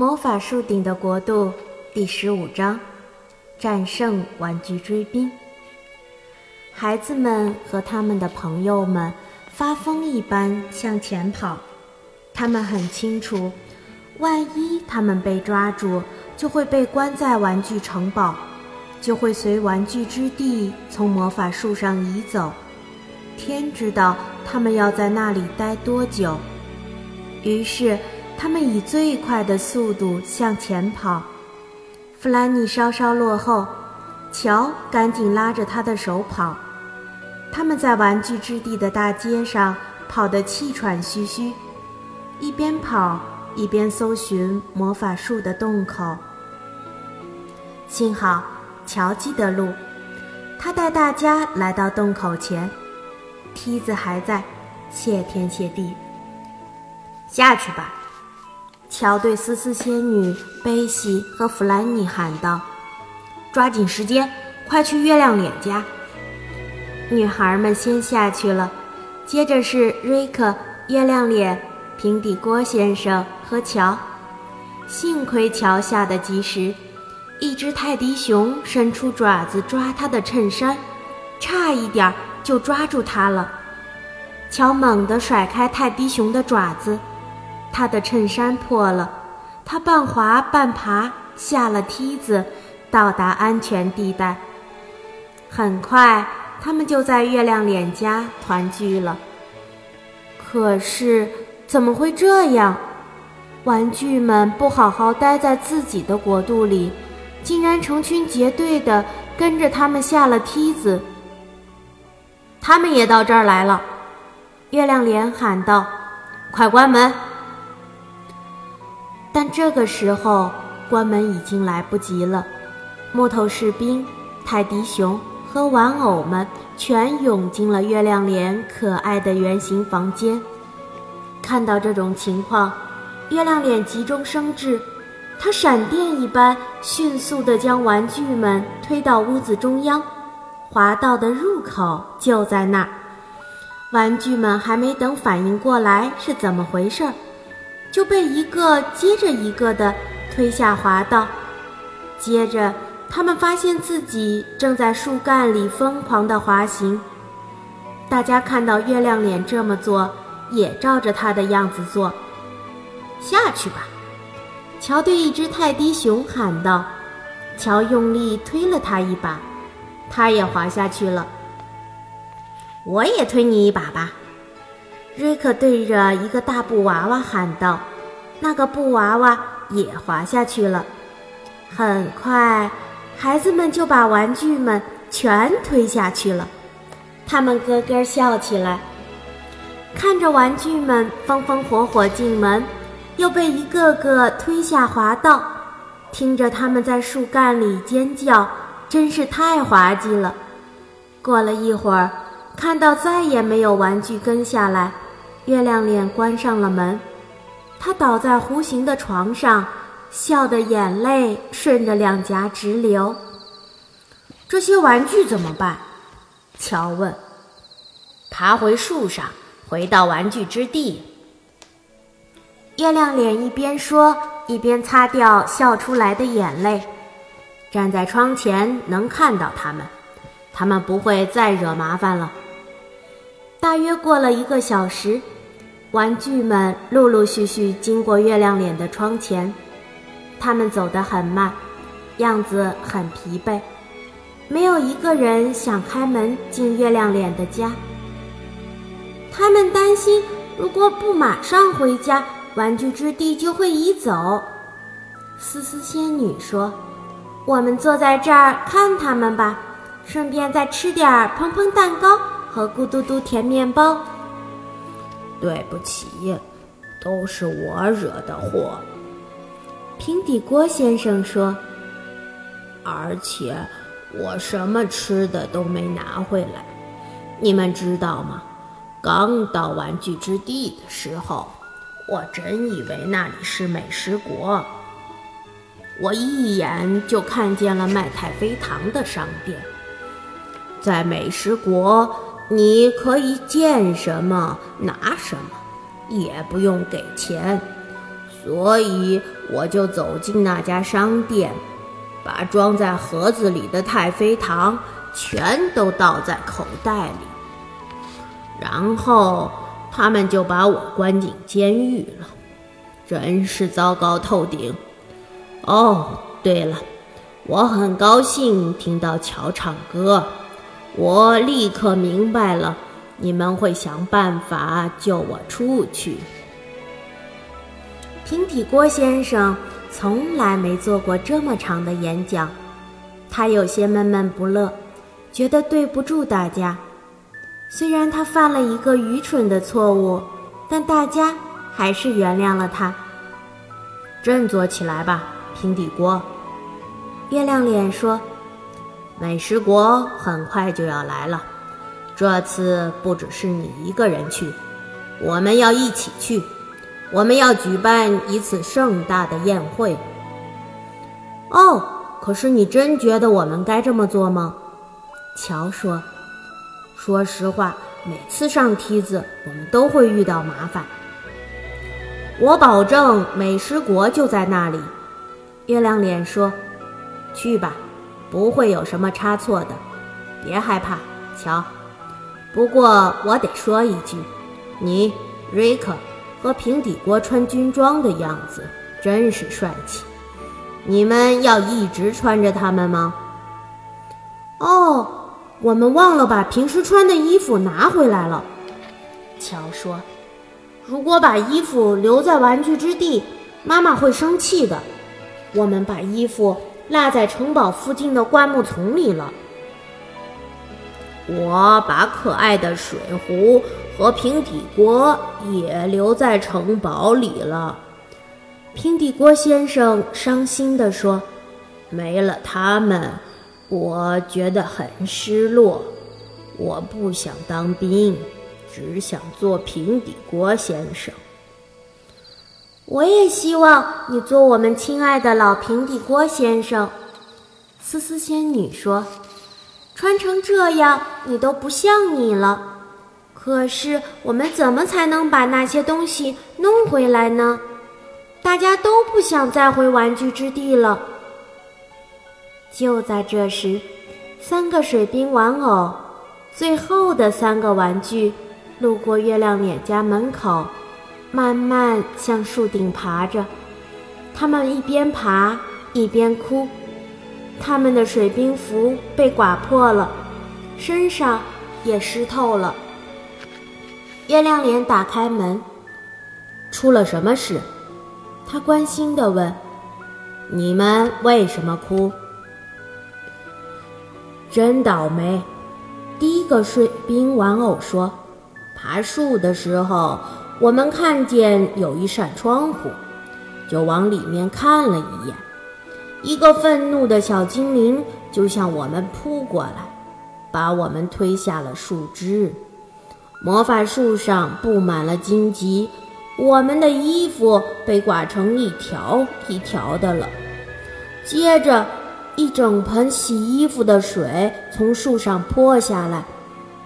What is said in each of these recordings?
魔法树顶的国度第十五章：战胜玩具追兵。孩子们和他们的朋友们发疯一般向前跑，他们很清楚，万一他们被抓住，就会被关在玩具城堡，就会随玩具之地从魔法树上移走。天知道他们要在那里待多久。于是。他们以最快的速度向前跑，弗兰妮稍稍落后，乔赶紧拉着他的手跑。他们在玩具之地的大街上跑得气喘吁吁，一边跑一边搜寻魔法树的洞口。幸好乔记得路，他带大家来到洞口前，梯子还在，谢天谢地。下去吧。乔对思思仙女、贝西和弗兰妮喊道：“抓紧时间，快去月亮脸家！”女孩们先下去了，接着是瑞克、月亮脸、平底锅先生和乔。幸亏乔下得及时，一只泰迪熊伸出爪子抓他的衬衫，差一点就抓住他了。乔猛地甩开泰迪熊的爪子。他的衬衫破了，他半滑半爬下了梯子，到达安全地带。很快，他们就在月亮脸家团聚了。可是，怎么会这样？玩具们不好好待在自己的国度里，竟然成群结队的跟着他们下了梯子。他们也到这儿来了，月亮脸喊道：“快关门！”但这个时候，关门已经来不及了。木头士兵、泰迪熊和玩偶们全涌进了月亮脸可爱的圆形房间。看到这种情况，月亮脸急中生智，他闪电一般迅速地将玩具们推到屋子中央，滑道的入口就在那儿。玩具们还没等反应过来是怎么回事儿。就被一个接着一个的推下滑道，接着他们发现自己正在树干里疯狂的滑行。大家看到月亮脸这么做，也照着他的样子做。下去吧，乔对一只泰迪熊喊道。乔用力推了他一把，他也滑下去了。我也推你一把吧。瑞克对着一个大布娃娃喊道：“那个布娃娃也滑下去了。”很快，孩子们就把玩具们全推下去了。他们咯咯笑起来，看着玩具们风风火火进门，又被一个个推下滑道，听着他们在树干里尖叫，真是太滑稽了。过了一会儿，看到再也没有玩具跟下来。月亮脸关上了门，他倒在弧形的床上，笑得眼泪顺着两颊直流。这些玩具怎么办？乔问。爬回树上，回到玩具之地。月亮脸一边说，一边擦掉笑出来的眼泪。站在窗前能看到他们，他们不会再惹麻烦了。大约过了一个小时。玩具们陆陆续续经过月亮脸的窗前，他们走得很慢，样子很疲惫，没有一个人想开门进月亮脸的家。他们担心，如果不马上回家，玩具之地就会移走。思思仙女说：“我们坐在这儿看他们吧，顺便再吃点蓬蓬蛋糕和咕嘟嘟甜面包。”对不起，都是我惹的祸。平底锅先生说：“而且我什么吃的都没拿回来，你们知道吗？刚到玩具之地的时候，我真以为那里是美食国。我一眼就看见了卖太妃糖的商店，在美食国。”你可以见什么拿什么，也不用给钱，所以我就走进那家商店，把装在盒子里的太妃糖全都倒在口袋里，然后他们就把我关进监狱了，真是糟糕透顶。哦，对了，我很高兴听到乔唱歌，我立刻明白了，你们会想办法救我出去。平底锅先生从来没做过这么长的演讲，他有些闷闷不乐，觉得对不住大家。虽然他犯了一个愚蠢的错误，但大家还是原谅了他。振作起来吧，平底锅！月亮脸说：“美食国很快就要来了，这次不只是你一个人去，我们要一起去。”我们要举办一次盛大的宴会。哦，可是你真觉得我们该这么做吗？乔说：“说实话，每次上梯子，我们都会遇到麻烦。我保证，美食国就在那里。”月亮脸说：“去吧，不会有什么差错的。别害怕，乔。不过我得说一句，你，瑞克。”和平底锅穿军装的样子真是帅气，你们要一直穿着它们吗？哦，我们忘了把平时穿的衣服拿回来了。乔说：“如果把衣服留在玩具之地，妈妈会生气的。我们把衣服落在城堡附近的灌木丛里了。”我把可爱的水壶和平底锅也留在城堡里了。平底锅先生伤心地说：“没了它们，我觉得很失落。我不想当兵，只想做平底锅先生。”我也希望你做我们亲爱的老平底锅先生。”思思仙女说。穿成这样，你都不像你了。可是我们怎么才能把那些东西弄回来呢？大家都不想再回玩具之地了。就在这时，三个水兵玩偶，最后的三个玩具，路过月亮脸家门口，慢慢向树顶爬着。他们一边爬一边哭。他们的水兵服被刮破了，身上也湿透了。月亮脸打开门，出了什么事？他关心地问：“你们为什么哭？”真倒霉！第一个水兵玩偶说：“爬树的时候，我们看见有一扇窗户，就往里面看了一眼。”一个愤怒的小精灵就向我们扑过来，把我们推下了树枝。魔法树上布满了荆棘，我们的衣服被刮成一条一条的了。接着，一整盆洗衣服的水从树上泼下来，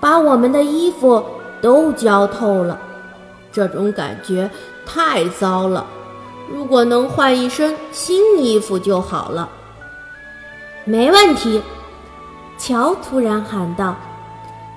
把我们的衣服都浇透了。这种感觉太糟了。如果能换一身新衣服就好了。没问题，乔突然喊道：“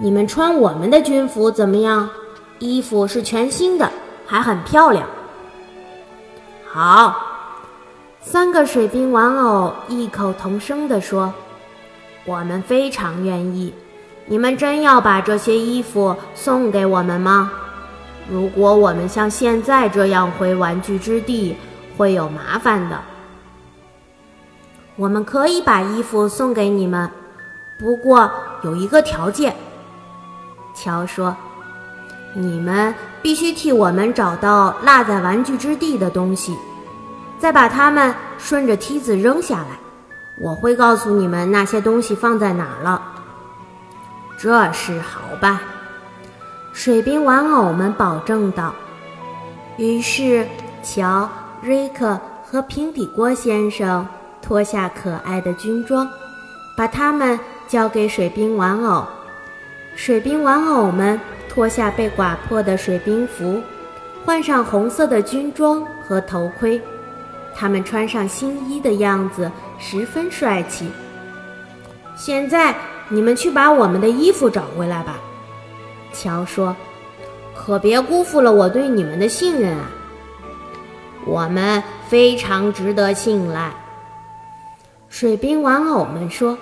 你们穿我们的军服怎么样？衣服是全新的，还很漂亮。”好，三个水兵玩偶异口同声地说：“我们非常愿意。你们真要把这些衣服送给我们吗？”如果我们像现在这样回玩具之地，会有麻烦的。我们可以把衣服送给你们，不过有一个条件。乔说：“你们必须替我们找到落在玩具之地的东西，再把它们顺着梯子扔下来。我会告诉你们那些东西放在哪儿了。”这事好办。水兵玩偶们保证道。于是，乔、瑞克和平底锅先生脱下可爱的军装，把它们交给水兵玩偶。水兵玩偶们脱下被刮破的水兵服，换上红色的军装和头盔。他们穿上新衣的样子十分帅气。现在你们去把我们的衣服找回来吧，乔说。可别辜负了我对你们的信任啊！我们非常值得信赖。水兵玩偶们说。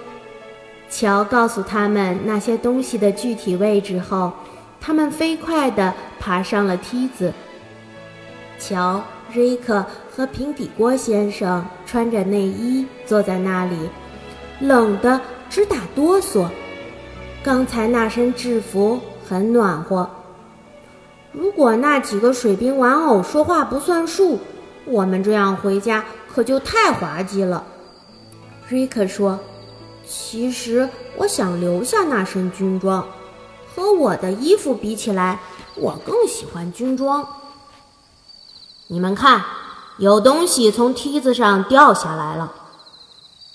乔告诉他们那些东西的具体位置后，他们飞快地爬上了梯子。乔、瑞克和平底锅先生穿着内衣坐在那里，冷得直打哆嗦。刚才那身制服很暖和。如果那几个水兵玩偶说话不算数，我们这样回家可就太滑稽了。瑞克说。其实我想留下那身军装，和我的衣服比起来，我更喜欢军装。你们看，有东西从梯子上掉下来了。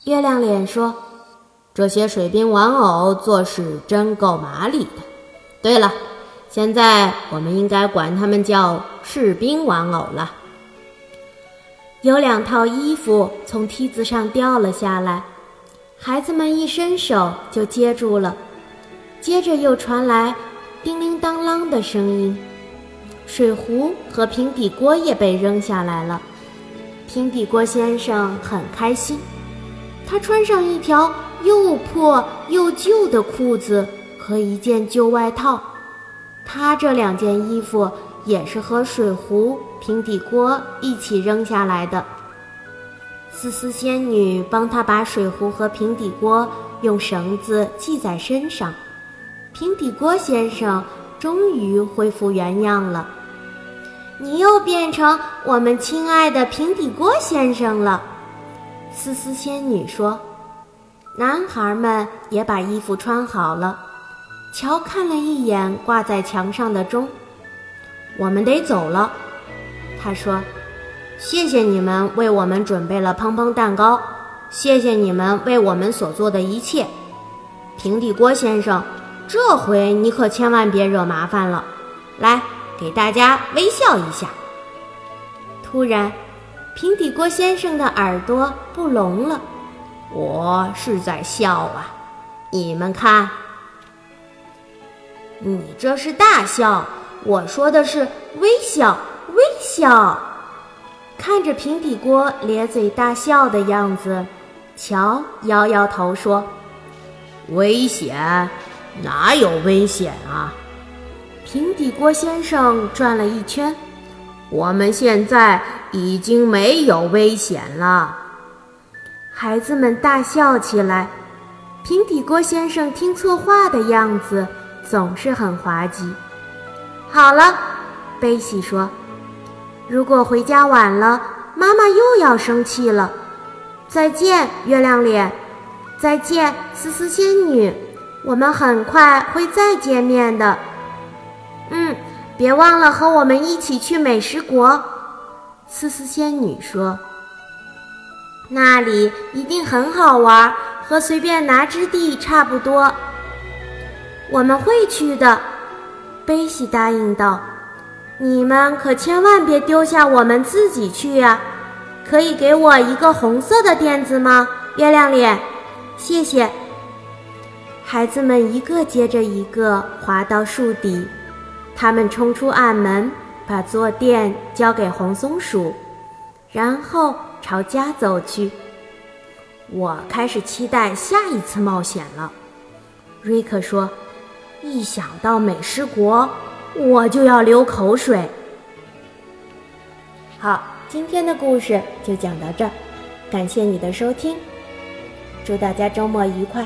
月亮脸说：“这些水兵玩偶做事真够麻利的。对了，现在我们应该管他们叫士兵玩偶了。”有两套衣服从梯子上掉了下来。孩子们一伸手就接住了，接着又传来叮铃当啷的声音，水壶和平底锅也被扔下来了。平底锅先生很开心，他穿上一条又破又旧的裤子和一件旧外套，他这两件衣服也是和水壶、平底锅一起扔下来的。思思仙女帮他把水壶和平底锅用绳子系在身上，平底锅先生终于恢复原样了。你又变成我们亲爱的平底锅先生了，思思仙女说。男孩们也把衣服穿好了。乔看了一眼挂在墙上的钟，我们得走了，他说。谢谢你们为我们准备了砰砰蛋糕，谢谢你们为我们所做的一切，平底锅先生，这回你可千万别惹麻烦了。来，给大家微笑一下。突然，平底锅先生的耳朵不聋了。我是在笑啊，你们看，你这是大笑，我说的是微笑，微笑。看着平底锅咧嘴大笑的样子，乔摇摇头说：“危险？哪有危险啊？”平底锅先生转了一圈：“我们现在已经没有危险了。”孩子们大笑起来。平底锅先生听错话的样子总是很滑稽。好了，贝西说。如果回家晚了，妈妈又要生气了。再见，月亮脸。再见，思思仙女。我们很快会再见面的。嗯，别忘了和我们一起去美食国。思思仙女说：“那里一定很好玩，和随便拿之地差不多。”我们会去的，贝西答应道。你们可千万别丢下我们自己去呀！可以给我一个红色的垫子吗，月亮脸？谢谢。孩子们一个接着一个滑到树底，他们冲出暗门，把坐垫交给红松鼠，然后朝家走去。我开始期待下一次冒险了，瑞克说。一想到美食国。我就要流口水。好，今天的故事就讲到这儿，感谢你的收听，祝大家周末愉快。